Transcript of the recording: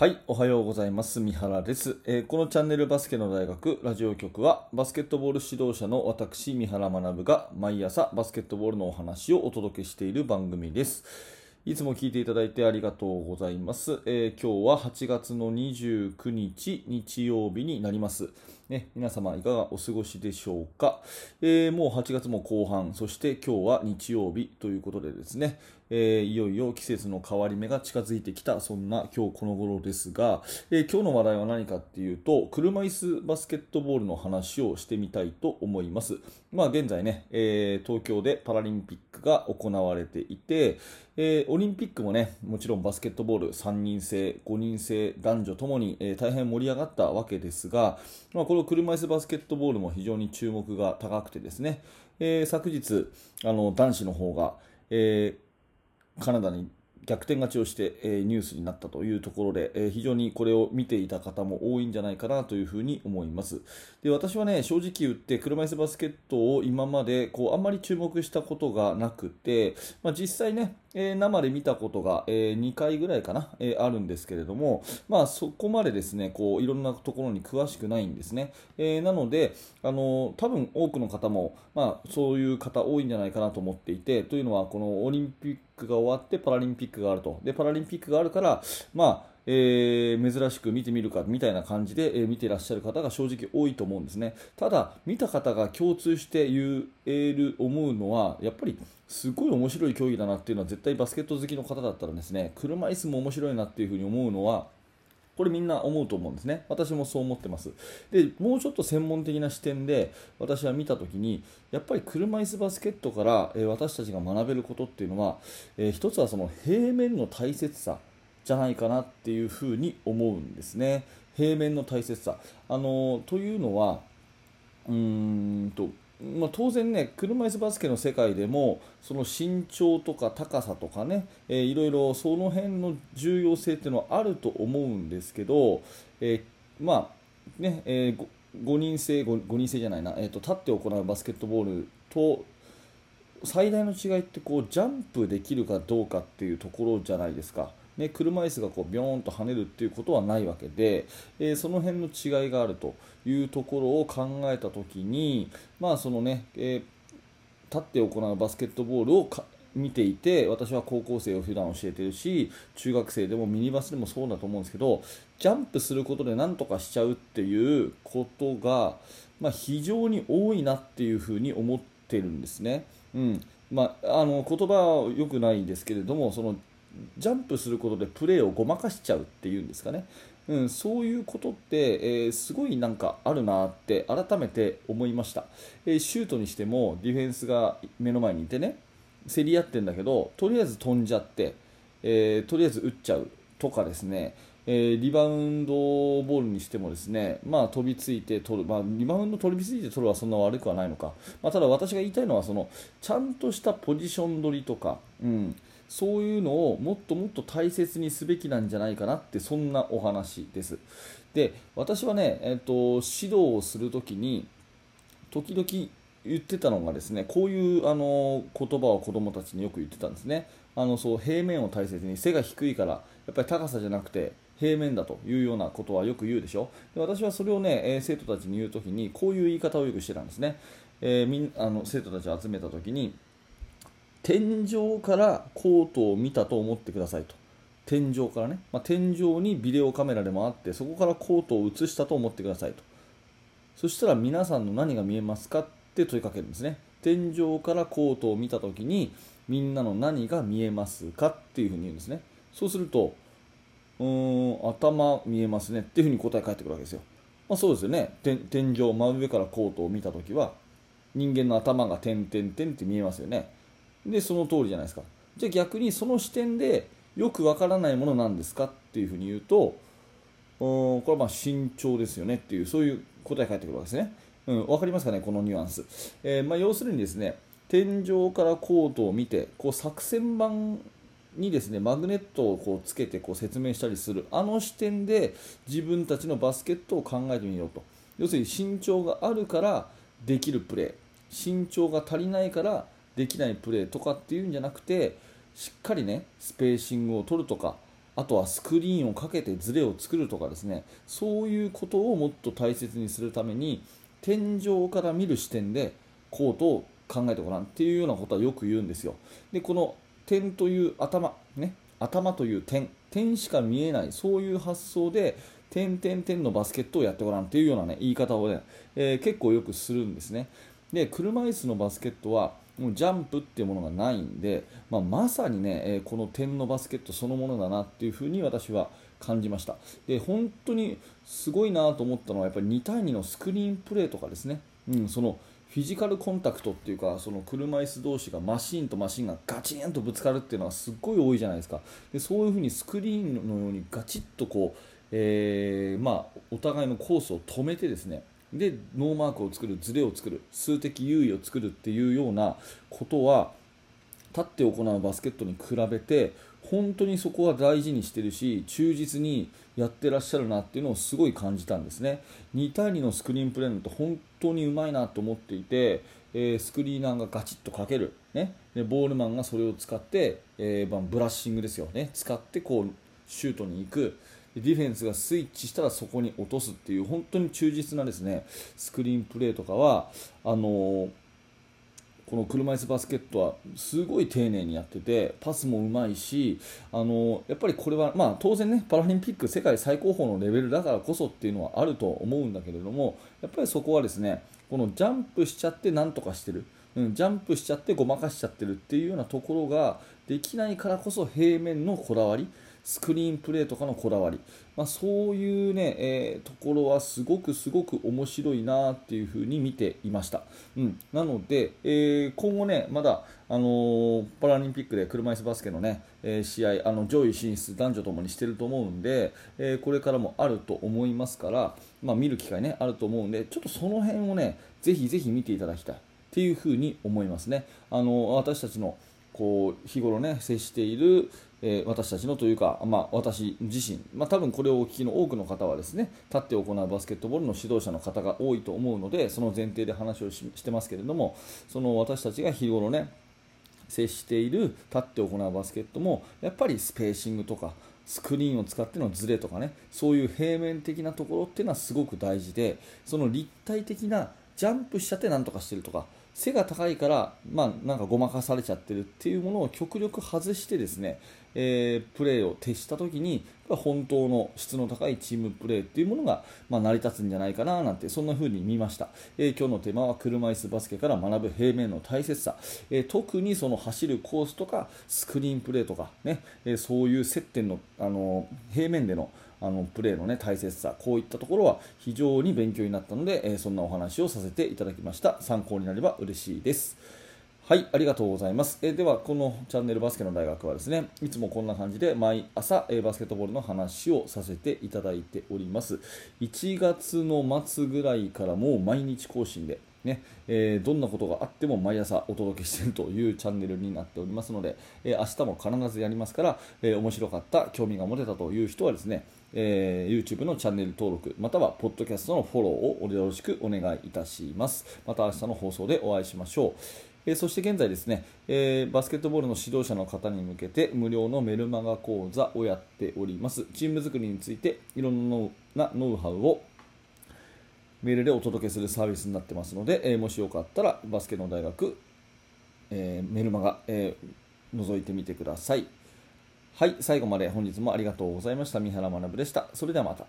はい、おはようございます。三原です、えーこのチャンネルバスケの大学ラジオ局はバスケットボール指導者の私三原学が毎朝バスケットボールのお話をお届けしている番組です。いつも聞いていただいてありがとうございます。えー今日は8月の29日日曜日になります。ね、皆様いかがお過ごしでしょうか、えーもう8月も後半、そして今日は日曜日ということでですね、えーいよいよ季節の変わり目が近づいてきた、そんな今日この頃ですが、えー今日の話題は何かっていうと、車椅子バスケットボールの話をしてみたいと思います。まあ現在ね、えー東京でパラリンピックが行われていて、えーオリンピックもね、もちろんバスケットボール3人制、5人制、男女ともに、えー大変盛り上がったわけですが、まあ、この車椅子バスケットボールも非常に注目が高くてですね、えー昨日、あの男子の方が、えーカナダに逆転勝ちをして、えーニュースになったというところで、えー非常にこれを見ていた方も多いんじゃないかなというふうに思います。で私はね、正直言って車椅子バスケットを今までこうあんまり注目したことがなくて、まあ、実際ね、えー生で見たことが、え2回ぐらいかな、えーあるんですけれども、まあ、そこまでですねこういろんなところに詳しくないんですね。えなので、あの多分多くの方も、まあ、そういう方多いんじゃないかなと思っていて、というのはこのオリンピックが終わってパラリンピックがあると。でパラリンピックがあるから、まあえー珍しく見てみるかみたいな感じで、えー見てらっしゃる方が正直多いと思うんですね。ただ、見た方が共通して言える、思うのは、やっぱりすごい面白い競技だなっていうのは、絶対バスケット好きの方だったらですね、車椅子も面白いなっていうふに思うのは、これみんな思うと思うんですね。私もそう思ってます。で、もうちょっと専門的な視点で私は見たときに、やっぱり車椅子バスケットから、え私たちが学べることっていうのは、えー一つはその平面の大切さじゃないかなっていうふうに思うんですね。平面の大切さ。あのーというのは、うーんとまあ、当然ね、車椅子バスケの世界でも、その身長とか高さとかね、えーいろいろその辺の重要性っていうのはあると思うんですけど、えーまあねえ 5, 人制 5, 5人制じゃないな、えーと、立って行うバスケットボールと最大の違いってこうジャンプできるかどうかっていうところじゃないですか。ね、車椅子がこうビョーンと跳ねるっていうことはないわけで、えーその辺の違いがあるというところを考えたときに、まあそのねえー立って行うバスケットボールを見ていて私は高校生を普段教えてるし中学生でもミニバスでもそうだと思うんですけどジャンプすることで何とかしちゃうっていうことが、まあ、非常に多いなっていうふうに思ってるんですね。うんまあ、あの言葉は良くないですけれどもそのジャンプすることでプレーをごまかしちゃうっていうんですかね、うん、そういうことって、えーすごいなんかあるなって改めて思いました、えーシュートにしてもディフェンスが目の前にいてね競り合ってんだけどとりあえず飛んじゃって、えーとりあえず打っちゃう。とかですねえリバウンドボールにしてもですね、まあ、飛びついて取る、まあ、リバウンド飛びついて取るはそんな悪くはないのか、まあ、ただ私が言いたいのはそのちゃんとしたポジション取りとか、うん、そういうのをもっともっと大切にすべきなんじゃないかなってそんなお話です。で私はね、えっと指導をするときに時々言ってたのがですねこういうあの言葉を子どもたちによく言ってたんですね。あのそう平面を大切に背が低いからやっぱり高さじゃなくて平面だというようなことはよく言うでしょ。で私はそれをね、え生徒たちに言うときにこういう言い方をよくしてたんですね、えーみんあの生徒たちを集めたときに天井からコートを見たと思ってくださいと。天井からね、まあ、天井にビデオカメラでもあってそこからコートを映したと思ってくださいと。そしたら皆さんの何が見えますかって問いかけるんですね。天井からコートを見たときにみんなの何が見えますかっていうふうに言うんですね。そうするとうーん頭見えますね。っていうふうに答え返ってくるわけですよ、まあ、そうですよね。天井真上からコートを見たときは人間の頭が点点点って見えますよね。でその通りじゃないですか。じゃあ逆にその視点でよくわからないものなんですかっていうふうに言うとうんこれはまあ身長ですよねっていうそういう答え返ってくるわけですね、うん、分かりますかねこのニュアンス、えーまあ、要するにですね天井からコートを見てこう作戦版にですねマグネットをこうつけてこう説明したりする。あの視点で自分たちのバスケットを考えてみようと。要するに身長があるからできるプレー身長が足りないからできないプレーとかっていうんじゃなくてしっかりねスペーシングを取るとかあとはスクリーンをかけてズレを作るとかですね。そういうことをもっと大切にするために天井から見る視点でコートを考えてごらんっていうようなことはよく言うんですよ。でこの点という頭ね頭という点点しか見えないそういう発想で点点点のバスケットをやってごらんっていうような、ね、言い方をね、えー、結構よくするんですね。で車椅子のバスケットはもうジャンプっていうものがないんで、まあ、まさにね、え、この点のバスケットそのものだなっていうふうに私は感じました。で本当にすごいなと思ったのはやっぱり2対2のスクリーンプレーとかですね、うん、そのフィジカルコンタクトっていうかその車椅子同士がマシンとマシンがガチンとぶつかるっていうのはすっごい多いじゃないですか。でそういうふうにスクリーンのようにガチッとこう、えー、まあ、お互いのコースを止めてですねでノーマークを作るズレを作る数的優位を作るっていうようなことは立って行うバスケットに比べて本当にそこは大事にしてるし忠実にやってらっしゃるなっていうのをすごい感じたんですね。2対2のスクリーンプレーなんて本当にうまいなと思っていて、えー、スクリーナーがガチッとかける、ね、でボールマンがそれを使って、えー、ブラッシングですよね。使ってこうシュートに行く。ディフェンスがスイッチしたらそこに落とすっていう本当に忠実なですねスクリーンプレーとかはあのーこの車椅子バスケットはすごい丁寧にやっててパスもうまいしあのやっぱりこれは、まあ、当然ねパラリンピック世界最高峰のレベルだからこそっていうのはあると思うんだけれどもやっぱりそこはですねこのジャンプしちゃってなんとかしてる、うん、ジャンプしちゃってごまかしちゃってるっていうようなところができないからこそ平面のこだわりスクリーンプレーとかのこだわり、まあ、そういうね、えー、ところはすごくすごく面白いなっていうふうに見ていました。うん、なので、えー、今後ね、まだ、あのー、パラリンピックで車椅子バスケのね、え試合、あの上位進出、男女ともにしてると思うんで、えこれからもあると思いますから、まあ、見る機会ね、あると思うんで、ちょっとその辺をね、ぜひぜひ見ていただきたいっていうふに思いますね。あの私たちのこう日頃ね接している、えー、私たちのというか、まあ、私自身、まあ、多分これをお聞きの多くの方はですね立って行うバスケットボールの指導者の方が多いと思うのでその前提で話をしてますけれどもその私たちが日頃ね接している立って行うバスケットもやっぱりスペーシングとかスクリーンを使ってのズレとかねそういう平面的なところっていうのはすごく大事でその立体的なジャンプしちゃってなんとかしてるとか背が高いから、まあ、なんかごまかされちゃってるっていうものを極力外してですね、えー、プレーを徹した時に本当の質の高いチームプレーっていうものが、まあ、成り立つんじゃないかななんてそんな風に見ました、えー、今日のテーマは車椅子バスケから学ぶ平面の大切さ、えー、特にその走るコースとかスクリーンプレーとかね、えそういう接点の、あの平面でのあのプレーの、ね、大切さこういったところは非常に勉強になったので、えー、そんなお話をさせていただきました参考になれば嬉しいですはい、ありがとうございます。えでは、このチャンネルバスケの大学はですね、いつもこんな感じで毎朝、えバスケットボールの話をさせていただいております。1月の末ぐらいからもう毎日更新で、ねえー、どんなことがあっても毎朝お届けしているというチャンネルになっておりますので、えー、明日も必ずやりますから、えー、面白かった、興味が持てたという人はですね、えー、YouTube のチャンネル登録またはポッドキャストのフォローをよろしくお願いいたします。また明日の放送でお会いしましょう。えー、そして現在ですね、えー、バスケットボールの指導者の方に向けて無料のメルマガ講座をやっております。チーム作りについていろんなノウハウをメールでお届けするサービスになってますので、えー、もしよかったらバスケの大学、えメルマガ、え覗いてみてください。はい、最後まで本日もありがとうございました。三原学でした。それではまた。